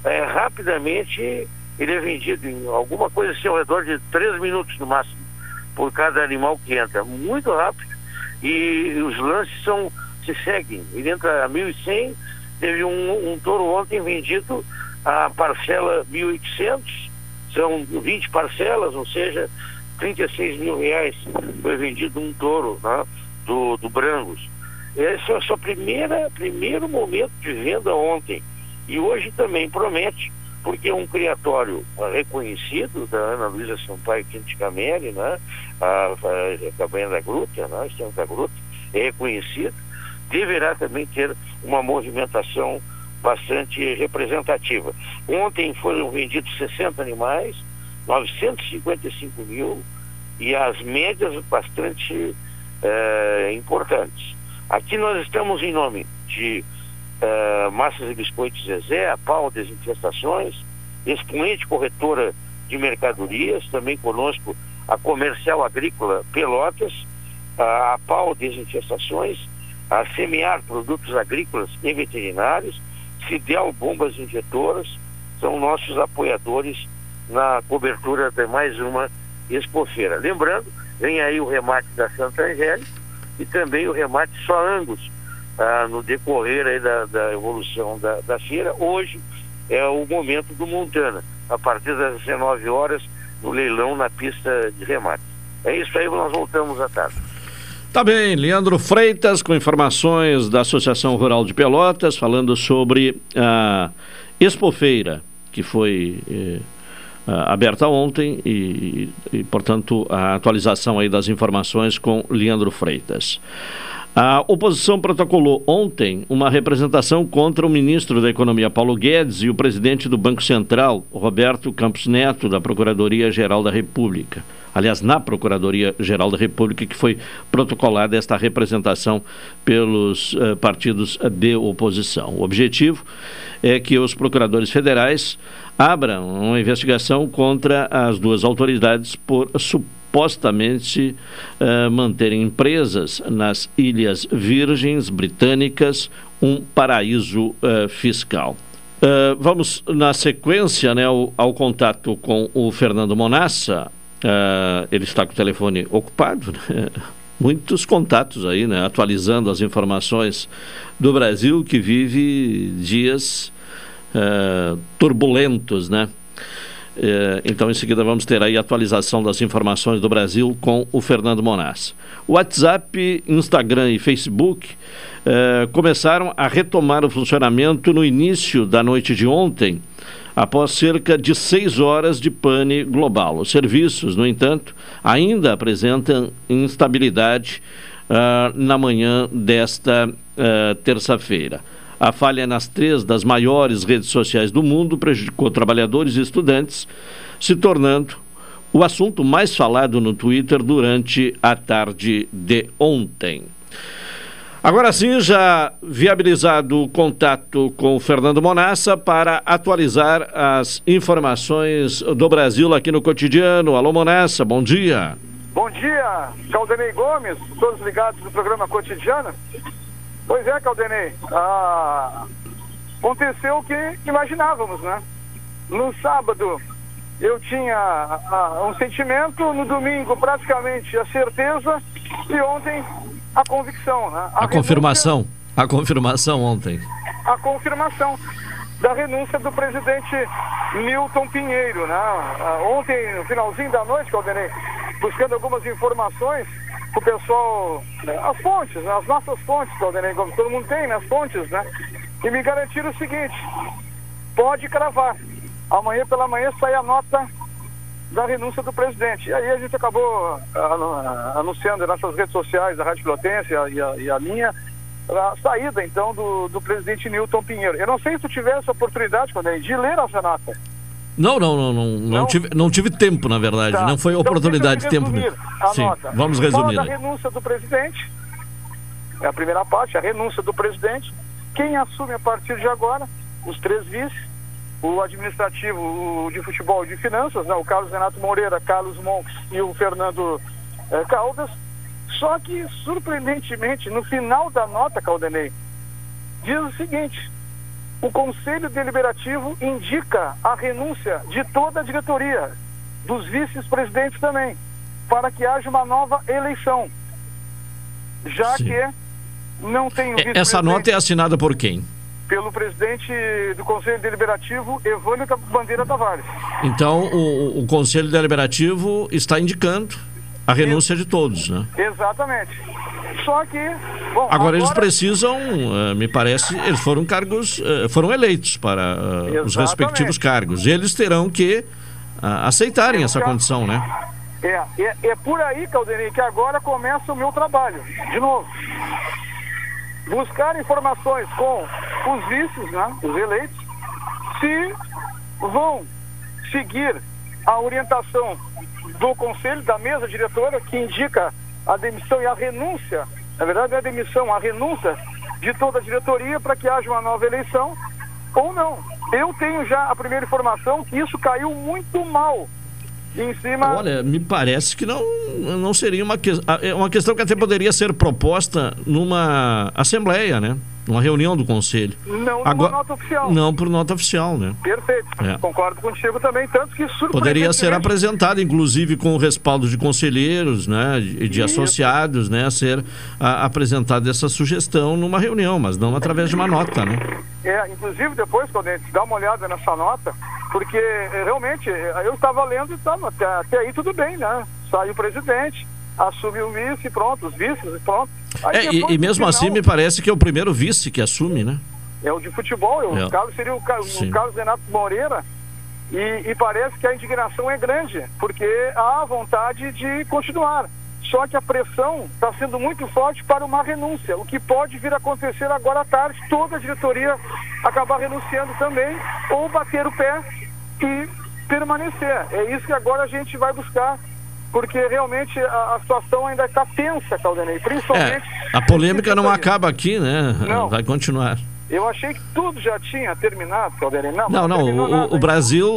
é, rapidamente, ele é vendido em alguma coisa assim ao redor de três minutos no máximo por cada animal que entra. Muito rápido e os lances são se seguem. Ele entra a 1.100 Teve um, um touro ontem vendido a parcela 1.800, são 20 parcelas, ou seja, 36 mil reais foi vendido um touro né, do, do Brangos. Esse é o seu primeiro momento de venda ontem. E hoje também promete, porque um criatório reconhecido da Ana Luísa Sampaio Quinte Cameri, né? A, a, a Cabanha da Gruta, né? A da Gruta, é reconhecido deverá também ter uma movimentação bastante representativa. Ontem foram vendidos 60 animais, 955 mil, e as médias bastante eh, importantes. Aqui nós estamos em nome de eh, Massas e Biscoitos Zezé, a Pau Desinfestações, expoente corretora de mercadorias, também conosco a Comercial Agrícola Pelotas, a Pau Desinfestações, a semear produtos agrícolas e veterinários, Fidel Bombas Injetoras, são nossos apoiadores na cobertura de mais uma expofeira. Lembrando, vem aí o remate da Santa Angélica e também o remate só Angus, ah, no decorrer aí da, da evolução da, da feira. Hoje é o momento do Montana, a partir das 19 horas, no leilão na pista de remate. É isso aí, nós voltamos à tarde. Tá bem, Leandro Freitas com informações da Associação Rural de Pelotas, falando sobre a Expofeira, que foi eh, aberta ontem e, e, portanto, a atualização aí das informações com Leandro Freitas. A oposição protocolou ontem uma representação contra o ministro da Economia Paulo Guedes e o presidente do Banco Central, Roberto Campos Neto, da Procuradoria-Geral da República. Aliás, na Procuradoria-Geral da República, que foi protocolada esta representação pelos uh, partidos de oposição. O objetivo é que os procuradores federais abram uma investigação contra as duas autoridades por suposto supostamente uh, manterem empresas nas Ilhas Virgens Britânicas um paraíso uh, fiscal. Uh, vamos, na sequência, né, ao, ao, contato com o Fernando Monassa. ele está com o telefone ocupado, né? muitos contatos aí, né, atualizando as informações do Brasil que vive dias turbulentos, né? É, então, em seguida, vamos ter aí a atualização das informações do Brasil com o Fernando Monas. WhatsApp, Instagram e Facebook é, começaram a retomar o funcionamento no início da noite de ontem, após cerca de seis horas de pane global. Os serviços, no entanto, ainda apresentam instabilidade uh, na manhã desta uh, terça-feira. A falha nas três das maiores redes sociais do mundo prejudicou trabalhadores e estudantes, se tornando o assunto mais falado no Twitter durante a tarde de ontem. Agora sim, já viabilizado o contato com o Fernando Monassa para atualizar as informações do Brasil aqui no cotidiano. Alô, Monassa, bom dia. Bom dia, Caldenei Gomes, todos ligados no programa cotidiano. Pois é, Caldenei. Ah, aconteceu o que imaginávamos, né? No sábado eu tinha ah, um sentimento, no domingo praticamente a certeza e ontem a convicção, né? A, a confirmação. A confirmação ontem. A confirmação da renúncia do presidente Milton Pinheiro, né? Ah, ontem, no finalzinho da noite, Caldenei, buscando algumas informações, o pessoal, né, as fontes, né, as nossas fontes, como todo mundo tem, né, as fontes, né? E me garantiram o seguinte, pode cravar, amanhã pela manhã sai a nota da renúncia do presidente. E aí a gente acabou uh, anunciando nas nossas redes sociais, a Rádio Pilotense e a, e a minha, a saída então do, do presidente Newton Pinheiro. Eu não sei se tu tivesse essa oportunidade, Caldenei, de ler essa nota. Não, não, não, não, não, tive, não tive tempo, na verdade. Tá. Não foi então, oportunidade, tempo mesmo. Sim, nota. vamos resumir. Fala a renúncia do presidente. É a primeira parte, a renúncia do presidente. Quem assume a partir de agora? Os três vices. O administrativo, o de futebol e de finanças, né? o Carlos Renato Moreira, Carlos Monks e o Fernando eh, Caldas. Só que, surpreendentemente, no final da nota, Caldenei, diz o seguinte: o Conselho Deliberativo indica a renúncia de toda a diretoria, dos vice-presidentes também, para que haja uma nova eleição. Já Sim. que não tem o vice Essa nota é assinada por quem? Pelo presidente do Conselho Deliberativo, Evânio Bandeira Tavares. Então, o, o Conselho Deliberativo está indicando a renúncia de todos, né? Exatamente. Só que. Bom, agora, agora, eles precisam, uh, me parece, eles foram cargos, uh, foram eleitos para uh, os respectivos cargos. E eles terão que aceitarem essa condição, né? É, é, é por aí, Caldenei, que agora começa o meu trabalho. De novo. Buscar informações com os vices, né, os eleitos, se vão seguir a orientação do conselho, da mesa diretora, que indica a demissão e a renúncia, na verdade é a demissão, a renúncia de toda a diretoria para que haja uma nova eleição, ou não. Eu tenho já a primeira informação que isso caiu muito mal em cima. Olha, me parece que não, não seria uma, que, é uma questão que até poderia ser proposta numa assembleia, né? Numa reunião do conselho. Não Agora, numa nota oficial. Não por nota oficial, né? Perfeito. É. Concordo contigo também, tanto que Poderia ser apresentada, inclusive, com o respaldo de conselheiros, né? E de Isso. associados, né? Ser apresentada essa sugestão numa reunião, mas não através de uma nota, né? É, inclusive depois, quando a gente dá uma olhada nessa nota, porque eh, realmente eh, eu estava lendo e tá, até, até aí tudo bem, né? Sai o presidente, assume o vice, pronto, os vices, e pronto. Aí É, e, depois, e no mesmo final, assim, me parece que é o primeiro vice que assume, né? É o de futebol, é o É. Carlos seria o, o. Carlos Renato Moreira. E, e parece que a indignação é grande, porque há vontade de continuar. Só que a pressão está sendo muito forte para uma renúncia, o que pode vir a acontecer agora à tarde, toda a diretoria acabar renunciando também, ou bater o pé e permanecer. É isso que agora a gente vai buscar, porque realmente a, a situação ainda está tensa, Caldenei, principalmente É, a polêmica não acaba aqui, né? Não. Vai continuar. Eu achei que tudo já tinha terminado, Caldenei. Não, Não, não, terminou o, nada o Brasil,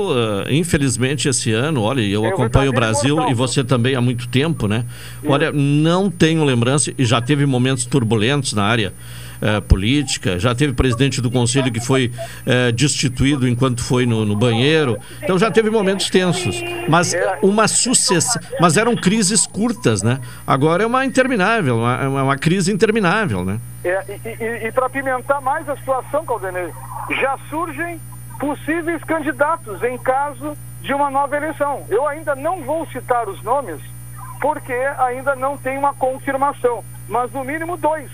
eh, infelizmente, esse ano, olha, eu É o acompanho o Brasil mortal. e você também há muito tempo, né? Olha, não tenho lembrança, e já teve momentos turbulentos na área eh, política, já teve presidente do conselho que foi eh, destituído enquanto foi no, no banheiro, então já teve momentos tensos, mas uma sucessão, mas eram crises curtas, né? Agora é uma interminável, uma, uma crise interminável, né? É, e e, para pimentar mais a situação, Caldenei, já surgem possíveis candidatos em caso de uma nova eleição. Eu ainda não vou citar os nomes, porque ainda não tem uma confirmação. Mas no mínimo dois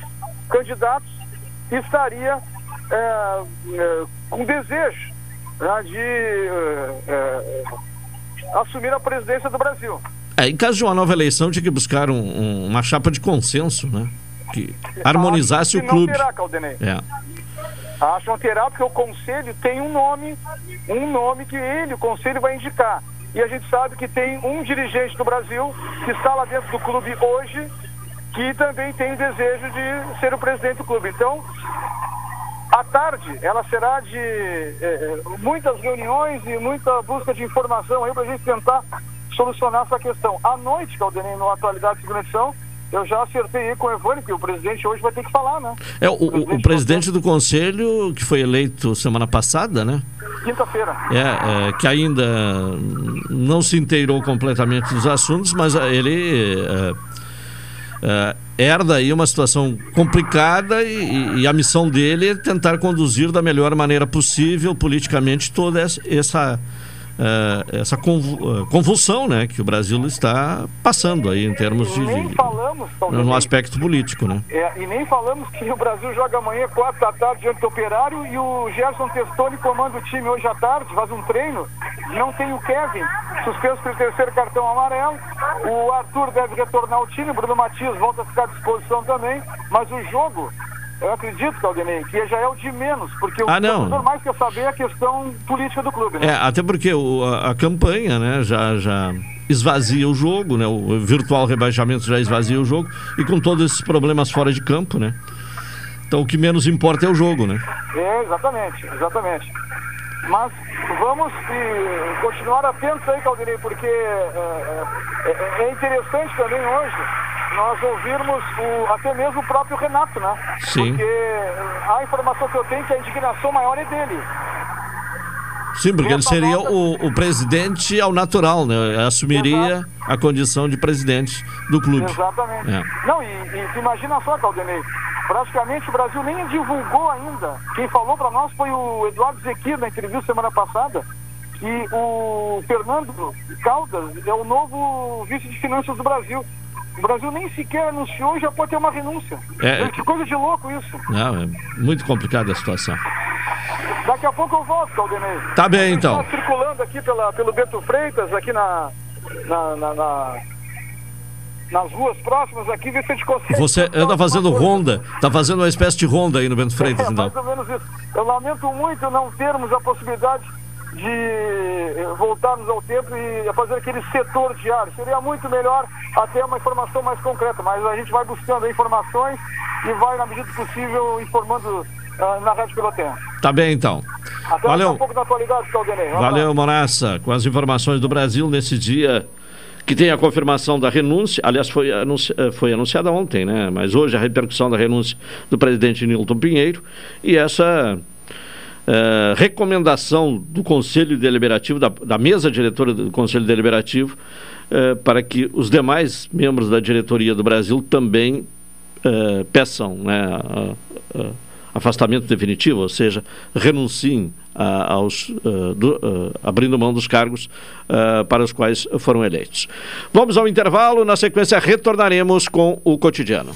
candidatos estaria é, é, com desejo né, de é, é, assumir a presidência do Brasil. É, em caso de uma nova eleição, tinha que buscar um- um- uma chapa de consenso, né? Que harmonizasse Acho o que clube. Não terá, Caldenei. É. Acho que não terá, porque o conselho tem um nome, um nome que ele, o conselho, vai indicar. E a gente sabe que tem um dirigente do Brasil que está lá dentro do clube hoje, que também tem desejo de ser o presidente do clube. Então, à tarde, ela será de eh, muitas reuniões e muita busca de informação aí para a gente tentar solucionar essa questão. À noite, Caldenei, no Atualidade Segunda Edição, eu já acertei aí com o Evânio, que o presidente hoje vai ter que falar, né? É, o, o- o presidente do conselho, que foi eleito semana passada, né? Quinta-feira. É, é, que ainda não se inteirou completamente dos assuntos, mas ele é, é, herda aí uma situação complicada e, e a missão dele é tentar conduzir da melhor maneira possível politicamente toda essa, essa, é, essa eh, convulsão né, que o Brasil está passando aí em termos de, Nem de- falamos, no aspecto político, né? É, e nem falamos que o Brasil joga amanhã, 4 da tarde, diante do Operário, e o Gerson Testoni comanda o time hoje à tarde, faz um treino. Não tem o Kevin, suspenso pelo terceiro cartão amarelo. O Arthur deve retornar ao time, o Bruno Matias volta a ficar à disposição também. Mas o jogo, eu acredito, Caldenei, que já é o de menos, porque o Ah, não. torcedor mais quer saber a questão política do clube. Né? É, até porque o- a, a campanha, né, já, já esvazia o jogo, né, o virtual rebaixamento já esvazia o jogo e com todos esses problemas fora de campo, né. Então o que menos importa é o jogo, né. É, exatamente, exatamente. Mas vamos eh, continuar atentos aí, Caldenei, porque eh, eh, é, interessante também hoje nós ouvirmos o- até mesmo o próprio Renato, né? Sim. Porque eh, a informação que eu tenho é que a indignação maior é dele. Sim, porque ele seria o, o presidente ao natural, né, assumiria a condição de presidente do clube. Exatamente. É. Não, e, e imagina só, Caldenei, praticamente o Brasil nem divulgou ainda. Quem falou para nós foi o Eduardo Zequir na entrevista semana passada, que o Fernando Caldas é o novo vice de finanças do Brasil. O Brasil nem sequer anunciou e já pode ter uma renúncia. É. Que coisa de louco isso. Não, é muito complicada a situação. Daqui a pouco eu volto, Caldenei. Tá bem, então. Está circulando aqui pela, pelo Beto Freitas, aqui na, na, na- na- nas ruas próximas aqui, ver se a gente consegue. Você anda fazendo ronda, tá fazendo uma espécie de ronda aí no Bento Freitas, É, então. mais ou menos isso. Eu lamento muito não termos a possibilidade de eh, voltarmos ao tempo e fazer aquele setor diário. Seria muito melhor até uma informação mais concreta, mas a gente vai buscando informações e vai, na medida do possível, informando ah, na Rádio Pelotense. Tá bem, então. Até Valeu. a pouco na atualidade, Caldenei. Um Valeu, Moraça, com as informações do Brasil nesse dia que tem a confirmação da renúncia. Aliás, foi, anunci- eh, foi anunciada ontem, né? Mas hoje a repercussão da renúncia do presidente Nilton Pinheiro e essa eh, recomendação do Conselho Deliberativo, da, da mesa diretora do Conselho Deliberativo, eh, para que os demais membros da diretoria do Brasil também eh, peçam né, a, a- afastamento definitivo, ou seja, renunciem ah, aos, do, abrindo mão dos cargos para os quais foram eleitos. Vamos ao intervalo, na sequência retornaremos com o cotidiano.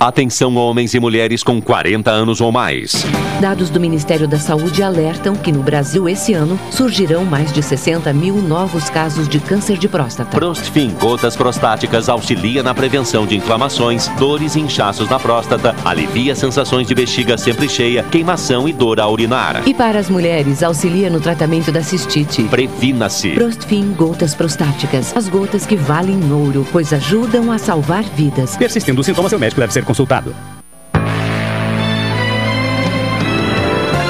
Atenção homens e mulheres com 40 anos ou mais. Dados do Ministério da Saúde alertam que no Brasil esse ano surgirão mais de 60 mil novos casos de câncer de próstata. Prostfin Gotas Prostáticas auxilia na prevenção de inflamações, dores e inchaços na próstata, alivia sensações de bexiga sempre cheia, queimação e dor ao urinar. E para as mulheres, auxilia no tratamento da cistite. Previna-se. Prostfin Gotas Prostáticas. As gotas que valem ouro, pois ajudam a salvar vidas. Persistindo os sintomas, seu médico deve ser consultado.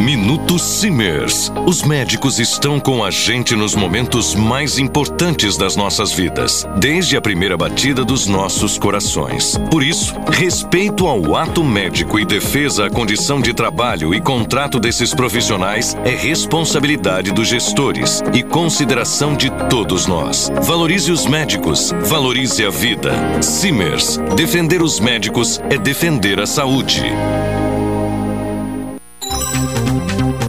Minuto Simers. Os médicos estão com a gente nos momentos mais importantes das nossas vidas, desde a primeira batida dos nossos corações. Por isso, respeito ao ato médico e defesa à condição de trabalho e contrato desses profissionais é responsabilidade dos gestores e consideração de todos nós. Valorize os médicos, valorize a vida. Simers. Defender os médicos é defender a saúde.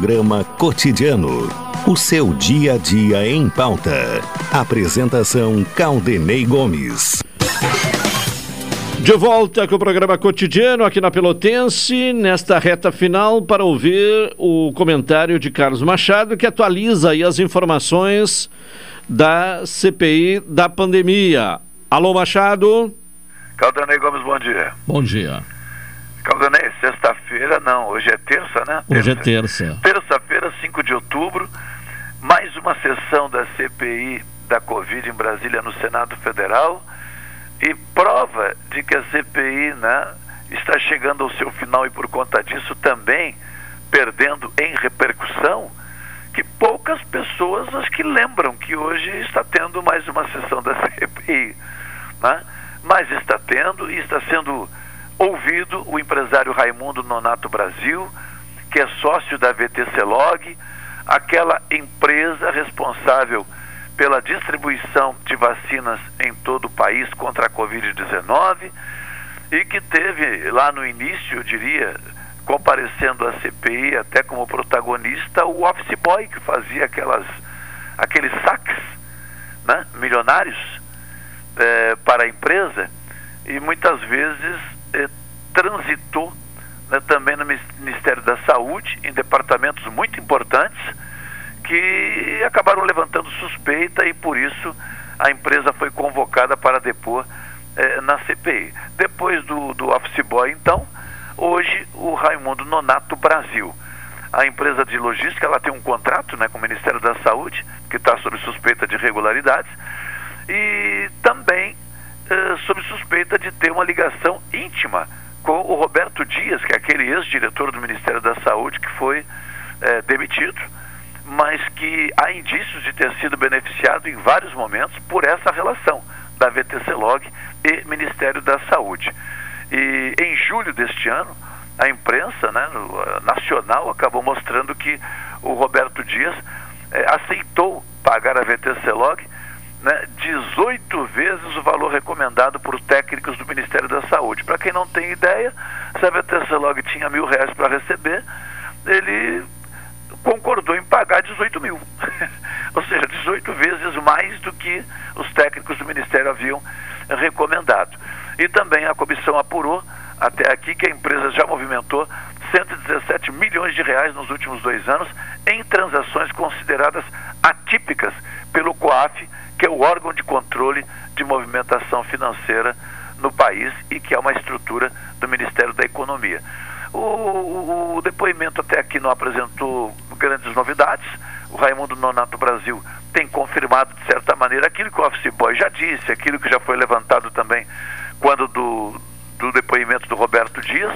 Programa Cotidiano. O seu dia a dia em pauta. Apresentação Caldenei Gomes. De volta com o programa cotidiano aqui na Pelotense, nesta reta final, para ouvir o comentário de Carlos Machado, que atualiza aí as informações da CPI da pandemia. Alô, Machado? Caldanei Gomes, bom dia. Bom dia. Caldanei, sexta-feira, não, hoje é terça, né? Hoje é terça. Terça-feira, 5 de outubro, mais uma sessão da CPI da Covid em Brasília no Senado Federal e prova de que a CPI né, está chegando ao seu final e por conta disso também perdendo em repercussão que poucas pessoas acho que lembram que hoje está tendo mais uma sessão da CPI. Né? Mas está tendo e está sendo ouvido o empresário Raimundo Nonato Brasil, que é sócio da VTC Log, aquela empresa responsável pela distribuição de vacinas em todo o país contra a Covid-19 e que teve lá no início, eu diria, comparecendo à CPI até como protagonista, o office boy que fazia aquelas, aqueles saques né, milionários eh, para a empresa. E muitas vezes transitou né, também no Ministério da Saúde saúde, em departamentos muito importantes, que acabaram levantando suspeita e por isso a empresa foi convocada para depor eh, na CPI. Depois do, do Office Boy, então, hoje o Raimundo Nonato Brasil. A empresa de logística ela tem um contrato né, com o Ministério da Saúde, que está sob suspeita de irregularidades, e também eh, sob suspeita de ter uma ligação íntima com o Roberto Dias, que é aquele ex-diretor do Ministério da Saúde que foi eh, demitido, mas que há indícios de ter sido beneficiado em vários momentos por essa relação da VTC Log e Ministério da Saúde. E em julho deste ano, a imprensa né, nacional acabou mostrando que o Roberto Dias eh, aceitou pagar a VTC Log né, 18 vezes o valor recomendado por técnicos do Ministério da Saúde. Para quem não tem ideia, se a VTC Log tinha mil reais para receber, ele concordou em pagar 18 mil. Ou seja, 18 vezes mais do que os técnicos do Ministério haviam recomendado. E também a comissão apurou até aqui que a empresa já movimentou 117 milhões de reais nos últimos dois anos em transações consideradas atípicas pelo COAF, que é o órgão de controle de movimentação financeira no país e que é uma estrutura do Ministério da Economia. O, o, o depoimento até aqui não apresentou grandes novidades. O Raimundo Nonato Brasil tem confirmado, de certa maneira, aquilo que o Office Boy já disse, aquilo que já foi levantado também quando do, do depoimento do Roberto Dias,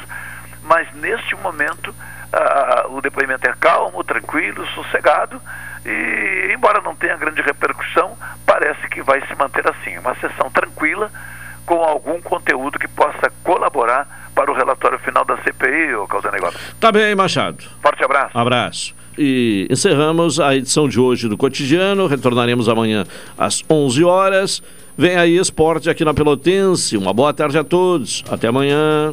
mas neste momento uh, o depoimento é calmo, tranquilo, sossegado e, embora não tenha grande repercussão, parece que vai se manter assim. Uma sessão tranquila, com algum conteúdo que possa colaborar para o relatório final da CPI, ô Causa Negócio. Tá bem, Machado. Forte abraço. Abraço. E encerramos a edição de hoje do Cotidiano. Retornaremos amanhã às 11 horas. Vem aí esporte aqui na Pelotense. Uma boa tarde a todos. Até amanhã.